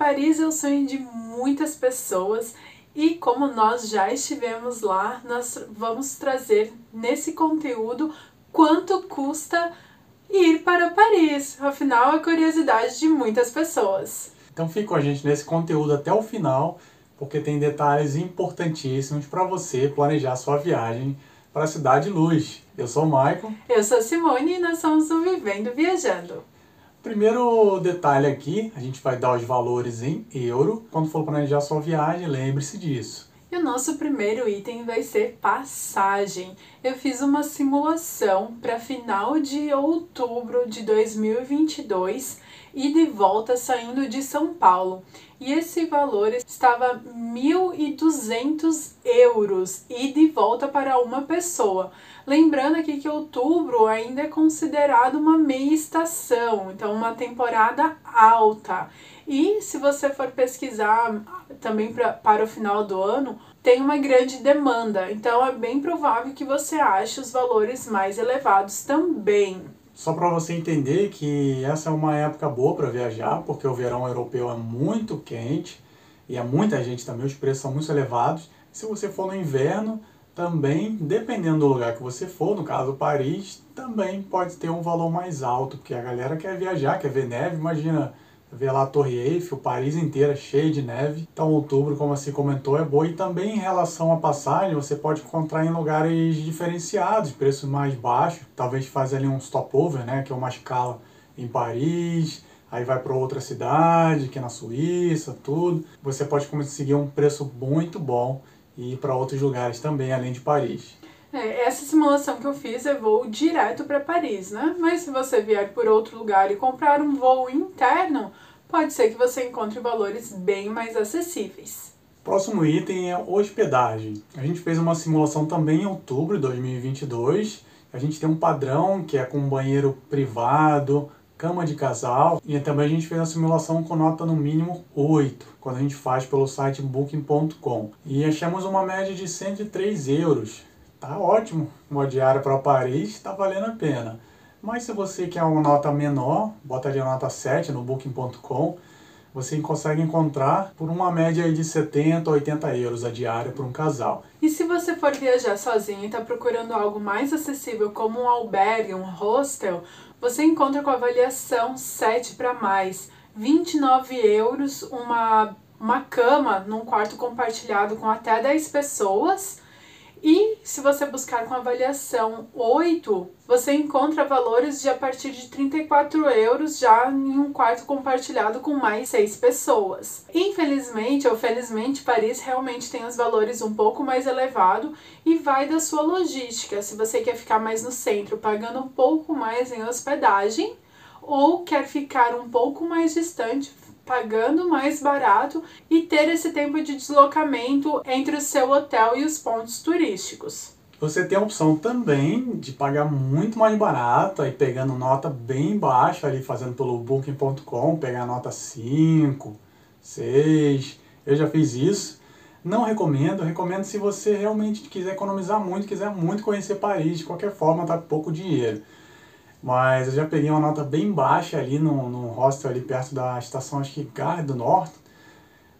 Paris é o sonho de muitas pessoas e como nós já estivemos lá, nós vamos trazer nesse conteúdo quanto custa ir para Paris. Afinal, é curiosidade de muitas pessoas. Então fique com a gente nesse conteúdo até o final, porque tem detalhes importantíssimos para você planejar sua viagem para a Cidade Luz. Eu sou o Maicon. Eu sou a Simone e nós somos o Vivendo Viajando. Primeiro detalhe aqui, a gente vai dar os valores em euro. Quando for planejar sua viagem, lembre-se disso. E o nosso primeiro item vai ser passagem. Eu fiz uma simulação para final de outubro de 2022 e de volta saindo de São Paulo. E esse valor estava 1.200 euros e de volta para uma pessoa. Lembrando aqui que outubro ainda é considerado uma meia estação, então uma temporada alta. E se você for pesquisar também pra, para o final do ano, tem uma grande demanda, então é bem provável que você ache os valores mais elevados também. Só para você entender que essa é uma época boa para viajar, porque o verão europeu é muito quente e é muita gente também, os preços são muito elevados. Se você for no inverno, também, dependendo do lugar que você for, no caso Paris, também pode ter um valor mais alto, porque a galera quer viajar, quer ver neve, imagina ver lá a Torre Eiffel, Paris inteira cheia de neve. Então outubro, como assim comentou, é boa. E também em relação à passagem, você pode encontrar em lugares diferenciados, preços mais baixos. Talvez fazer ali um stopover, né, que é uma escala em Paris, aí vai para outra cidade, que é na Suíça, tudo. Você pode conseguir um preço muito bom e ir para outros lugares também, além de Paris. É, essa simulação que eu fiz é voo direto para Paris, né? Mas se você vier por outro lugar e comprar um voo interno, pode ser que você encontre valores bem mais acessíveis. Próximo item é hospedagem. A gente fez uma simulação também em outubro de 2022. A gente tem um padrão que é com banheiro privado, cama de casal e também a gente fez a simulação com nota no mínimo 8, quando a gente faz pelo site booking.com. E achamos uma média de 103 euros Tá ótimo, uma diária para Paris, tá valendo a pena. Mas se você quer uma nota menor, bota ali a nota 7 no booking.com, você consegue encontrar por uma média de 70 a 80 euros a diária para um casal. E se você for viajar sozinho e está procurando algo mais acessível, como um albergue, um hostel, você encontra com avaliação 7 para mais, 29 euros, uma, uma cama num quarto compartilhado com até 10 pessoas e se você buscar com avaliação 8, você encontra valores de a partir de 34 euros já em um quarto compartilhado com mais 6 pessoas. Infelizmente ou felizmente, Paris realmente tem os valores um pouco mais elevados e vai da sua logística. Se você quer ficar mais no centro, pagando um pouco mais em hospedagem, ou quer ficar um pouco mais distante, pagando mais barato e ter esse tempo de deslocamento entre o seu hotel e os pontos turísticos. Você tem a opção também de pagar muito mais barato, aí pegando nota bem baixa ali, fazendo pelo booking.com, pegar nota 5, 6. Eu já fiz isso. Não recomendo, recomendo se você realmente quiser economizar muito, quiser muito conhecer Paris, de qualquer forma tá pouco dinheiro. Mas eu já peguei uma nota bem baixa ali no, no hostel ali perto da estação, acho que Gare do Norte.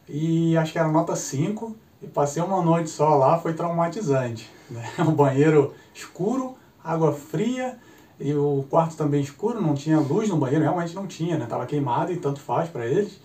E acho que era nota 5. E passei uma noite só lá, foi traumatizante. Né? Um banheiro escuro, água fria e o quarto também escuro, não tinha luz no banheiro, realmente não tinha, né? Tava queimado e tanto faz para eles.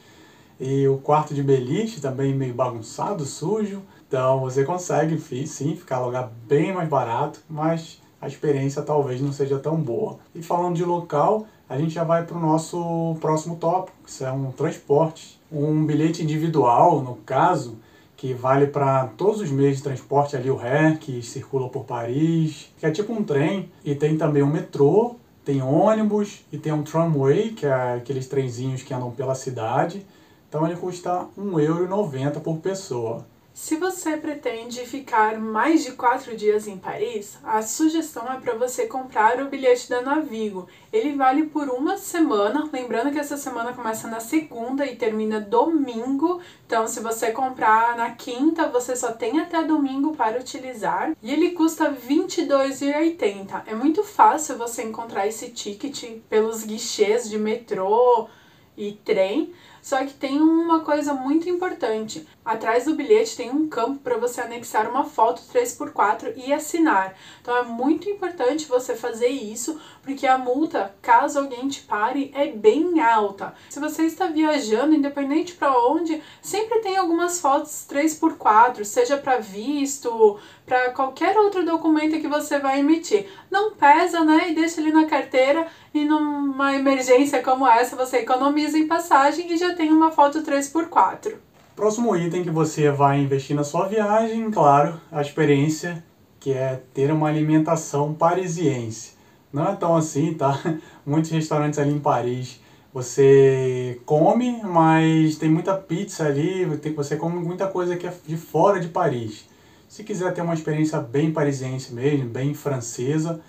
E o quarto de beliche também meio bagunçado, sujo. Então você consegue sim ficar lugar bem mais barato, mas a experiência talvez não seja tão boa. E falando de local, a gente já vai para o nosso próximo tópico, que é um transporte. Um bilhete individual, no caso, que vale para todos os meios de transporte ali, o RER, que circula por Paris, que é tipo um trem, e tem também um metrô, tem ônibus e tem um tramway, que é aqueles trenzinhos que andam pela cidade. Então ele custa R$ 1,90€ por pessoa. Se você pretende ficar mais de quatro dias em Paris, a sugestão é para você comprar o bilhete da Navigo. Ele vale por uma semana, lembrando que essa semana começa na segunda e termina domingo. Então, se você comprar na quinta, você só tem até domingo para utilizar. E ele custa R$ 22,80. É muito fácil você encontrar esse ticket pelos guichês de metrô e trem. Só que tem uma coisa muito importante. Atrás do bilhete tem um campo para você anexar uma foto 3x4 e assinar. Então é muito importante você fazer isso, porque a multa, caso alguém te pare, é bem alta. Se você está viajando, independente para onde, sempre tem algumas fotos 3x4, seja para visto, para qualquer outro documento que você vai emitir. Não pesa, né? E deixa ele na carteira e numa emergência como essa você economiza em passagem e já tem uma foto 3x4. Próximo item que você vai investir na sua viagem, claro, a experiência, que é ter uma alimentação parisiense. Não é tão assim, tá? Muitos restaurantes ali em Paris você come, mas tem muita pizza ali, você come muita coisa que é de fora de Paris. Se quiser ter uma experiência bem parisiense mesmo, bem francesa,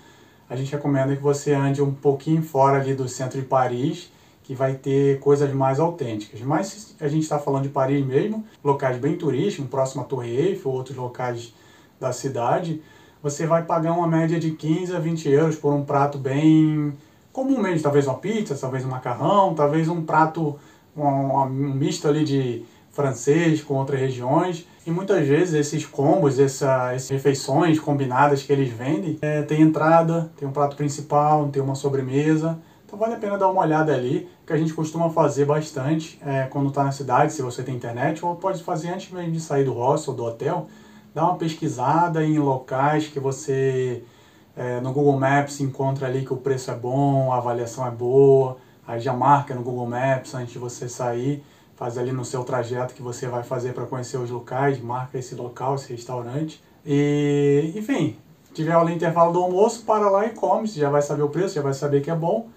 a gente recomenda que você ande um pouquinho fora ali do centro de Paris, que vai ter coisas mais autênticas. Mas se a gente está falando de Paris mesmo, locais bem turísticos, próximo à Torre Eiffel, outros locais da cidade, você vai pagar uma média de 15 a 20 euros por um prato bem comum talvez uma pizza, talvez um macarrão, talvez um prato, um, um misto ali de francês com outras regiões. E muitas vezes esses combos, essa, essas refeições combinadas que eles vendem, é, tem entrada, tem um prato principal, tem uma sobremesa. Então vale a pena dar uma olhada ali, que a gente costuma fazer bastante é, quando está na cidade, se você tem internet, ou pode fazer antes mesmo de sair do hostel, do hotel, dar uma pesquisada em locais que você é, no Google Maps encontra ali que o preço é bom, a avaliação é boa, aí já marca no Google Maps antes de você sair faz ali no seu trajeto que você vai fazer para conhecer os locais, marca esse local, esse restaurante. E, enfim, tiver ali intervalo do almoço, para lá e come, você já vai saber o preço, já vai saber que é bom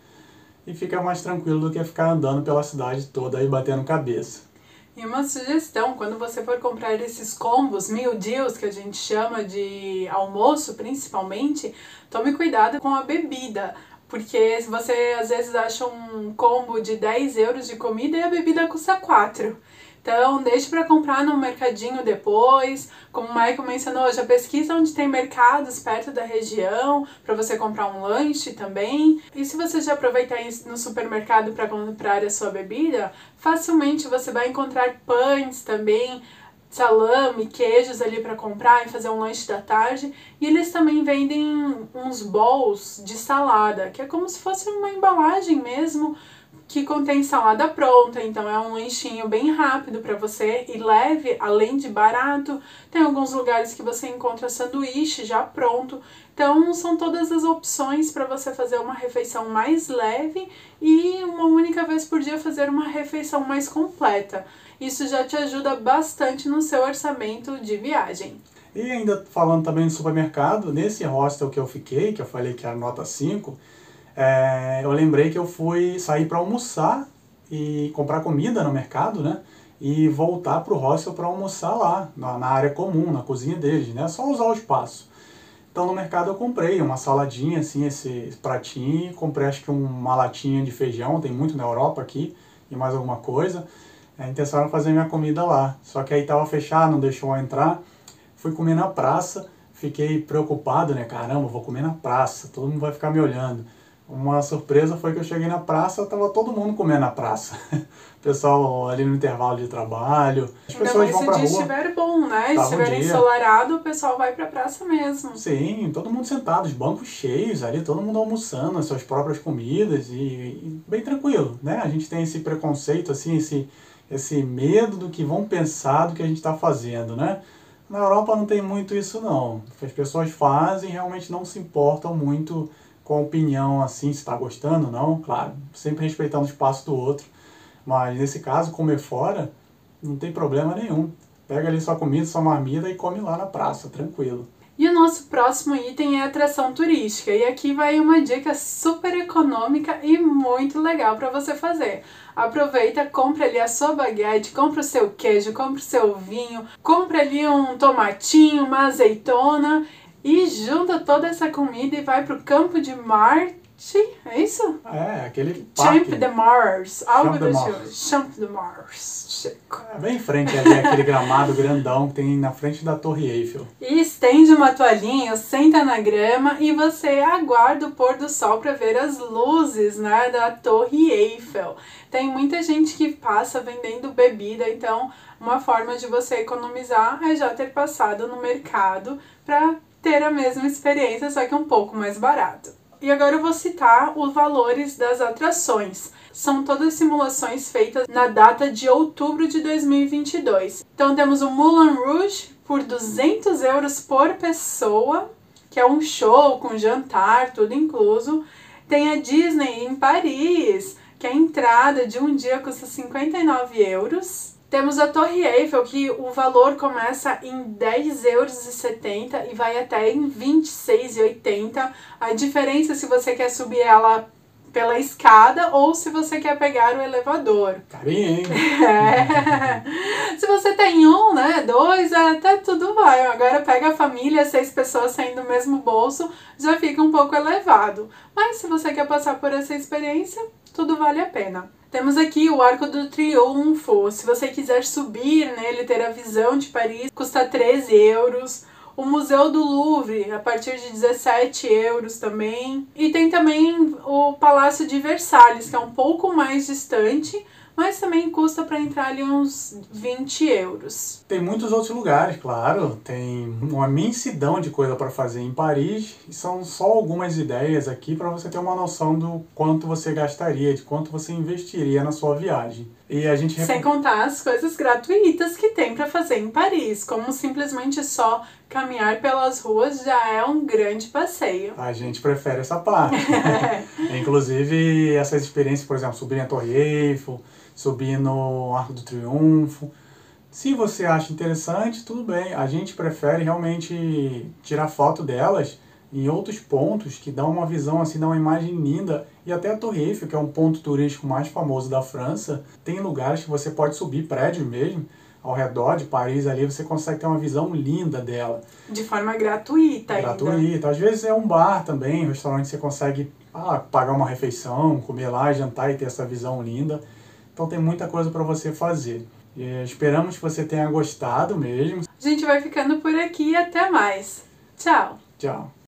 e fica mais tranquilo do que ficar andando pela cidade toda e batendo cabeça. E uma sugestão, quando você for comprar esses combos, meal deals, que a gente chama de almoço principalmente, tome cuidado com a bebida. Porque se você às vezes acha um combo de 10 euros de comida e a bebida custa 4. Então, deixe para comprar no mercadinho depois. Como o Michael mencionou, já pesquisa onde tem mercados perto da região para você comprar um lanche também. E se você já aproveitar no supermercado para comprar a sua bebida, facilmente você vai encontrar pães também, salame, queijos ali para comprar e fazer um lanche da tarde. E eles também vendem uns bowls de salada, que é como se fosse uma embalagem mesmo que contém salada pronta, então é um lanchinho bem rápido para você e leve, além de barato. Tem alguns lugares que você encontra sanduíche já pronto. Então são todas as opções para você fazer uma refeição mais leve e uma única vez por dia fazer uma refeição mais completa. Isso já te ajuda bastante no seu orçamento de viagem. E ainda falando também do supermercado, nesse hostel que eu fiquei, que eu falei que era nota 5, é, eu lembrei que eu fui sair para almoçar e comprar comida no mercado, né? E voltar para o hostel para almoçar lá, na, na, área comum, na cozinha deles, né? Só usar o espaço. Então no mercado eu comprei uma saladinha, assim, esse pratinho, comprei acho que uma latinha de feijão, tem muito na Europa aqui, e mais alguma coisa. A intenção era fazer minha comida lá, só que aí tava fechado, não deixou eu entrar. Fui comer na praça, fiquei preocupado, né? Caramba, vou comer na praça, todo mundo vai ficar me olhando. Uma surpresa foi que eu cheguei na praça, tava todo mundo comendo na praça. pessoal ali no intervalo de trabalho, as Ainda pessoas vão pra rua. Se estiver bom, né? Se estiver ensolarado, o pessoal vai pra praça mesmo. Sim, todo mundo sentado, os bancos cheios ali, todo mundo almoçando as suas próprias comidas e, e bem tranquilo, né? A gente tem esse preconceito, assim, esse, esse medo do que vão pensar do que a gente está fazendo, né? Na Europa não tem muito isso não. As pessoas fazem realmente não se importam muito com opinião assim, se está gostando ou não, claro, sempre respeitando o espaço do outro. Mas nesse caso, comer fora, não tem problema nenhum. Pega ali sua comida, sua marmita e come lá na praça, tranquilo. E o nosso próximo item é atração turística. E aqui vai uma dica super econômica e muito legal para você fazer. Aproveita, compra ali a sua baguete, compra o seu queijo, compra o seu vinho, compra ali um tomatinho, uma azeitona e junta toda essa comida e vai pro campo de Marte. É isso? É, aquele parque. Champ de Mars. Algo do tipo. Champ de Mars. É bem em frente ali, aquele gramado grandão que tem na frente da Torre Eiffel. Isso estende uma toalhinha, senta na grama e você aguarda o pôr do sol para ver as luzes né, da Torre Eiffel. Tem muita gente que passa vendendo bebida, então uma forma de você economizar é já ter passado no mercado para ter a mesma experiência, só que um pouco mais barato. E agora eu vou citar os valores das atrações. São todas simulações feitas na data de outubro de 2022. Então temos o Moulin Rouge por 200 euros por pessoa, que é um show com jantar, tudo incluso. Tem a Disney em Paris, que a entrada de um dia custa 59 euros. Temos a Torre Eiffel, que o valor começa em 10,70 euros e vai até em 26,80. A diferença se você quer subir ela pela escada ou se você quer pegar o elevador. Carinho, hein? É. se você tem um, né, dois, até tudo vai. Agora pega a família, seis pessoas saindo do mesmo bolso, já fica um pouco elevado. Mas se você quer passar por essa experiência, tudo vale a pena. Temos aqui o Arco do Triunfo. Se você quiser subir nele, ter a visão de Paris, custa 13 euros. O Museu do Louvre, a partir de 17 euros também. E tem também o Palácio de Versalhes, que é um pouco mais distante, mas também custa para entrar ali uns 20 euros. Tem muitos outros lugares, claro. Tem uma imensidão de coisa para fazer em Paris. E são só algumas ideias aqui para você ter uma noção do quanto você gastaria, de quanto você investiria na sua viagem. E a gente sem contar as coisas gratuitas que tem para fazer em Paris, como simplesmente só caminhar pelas ruas já é um grande passeio. A gente prefere essa parte. Inclusive essas experiências, por exemplo, subir a Torre Eiffel, subir no Arco do Triunfo. Se você acha interessante, tudo bem. A gente prefere realmente tirar foto delas em outros pontos que dão uma visão assim, dá uma imagem linda. E até a Torre Eiffel, que é um ponto turístico mais famoso da França, tem lugares que você pode subir prédio mesmo ao redor de Paris ali, você consegue ter uma visão linda dela. De forma gratuita Gratuita. Ainda. Às vezes é um bar também, um restaurante você consegue ah, pagar uma refeição, comer lá, jantar e ter essa visão linda. Então tem muita coisa para você fazer. E esperamos que você tenha gostado mesmo. A gente vai ficando por aqui e até mais. Tchau. Tchau.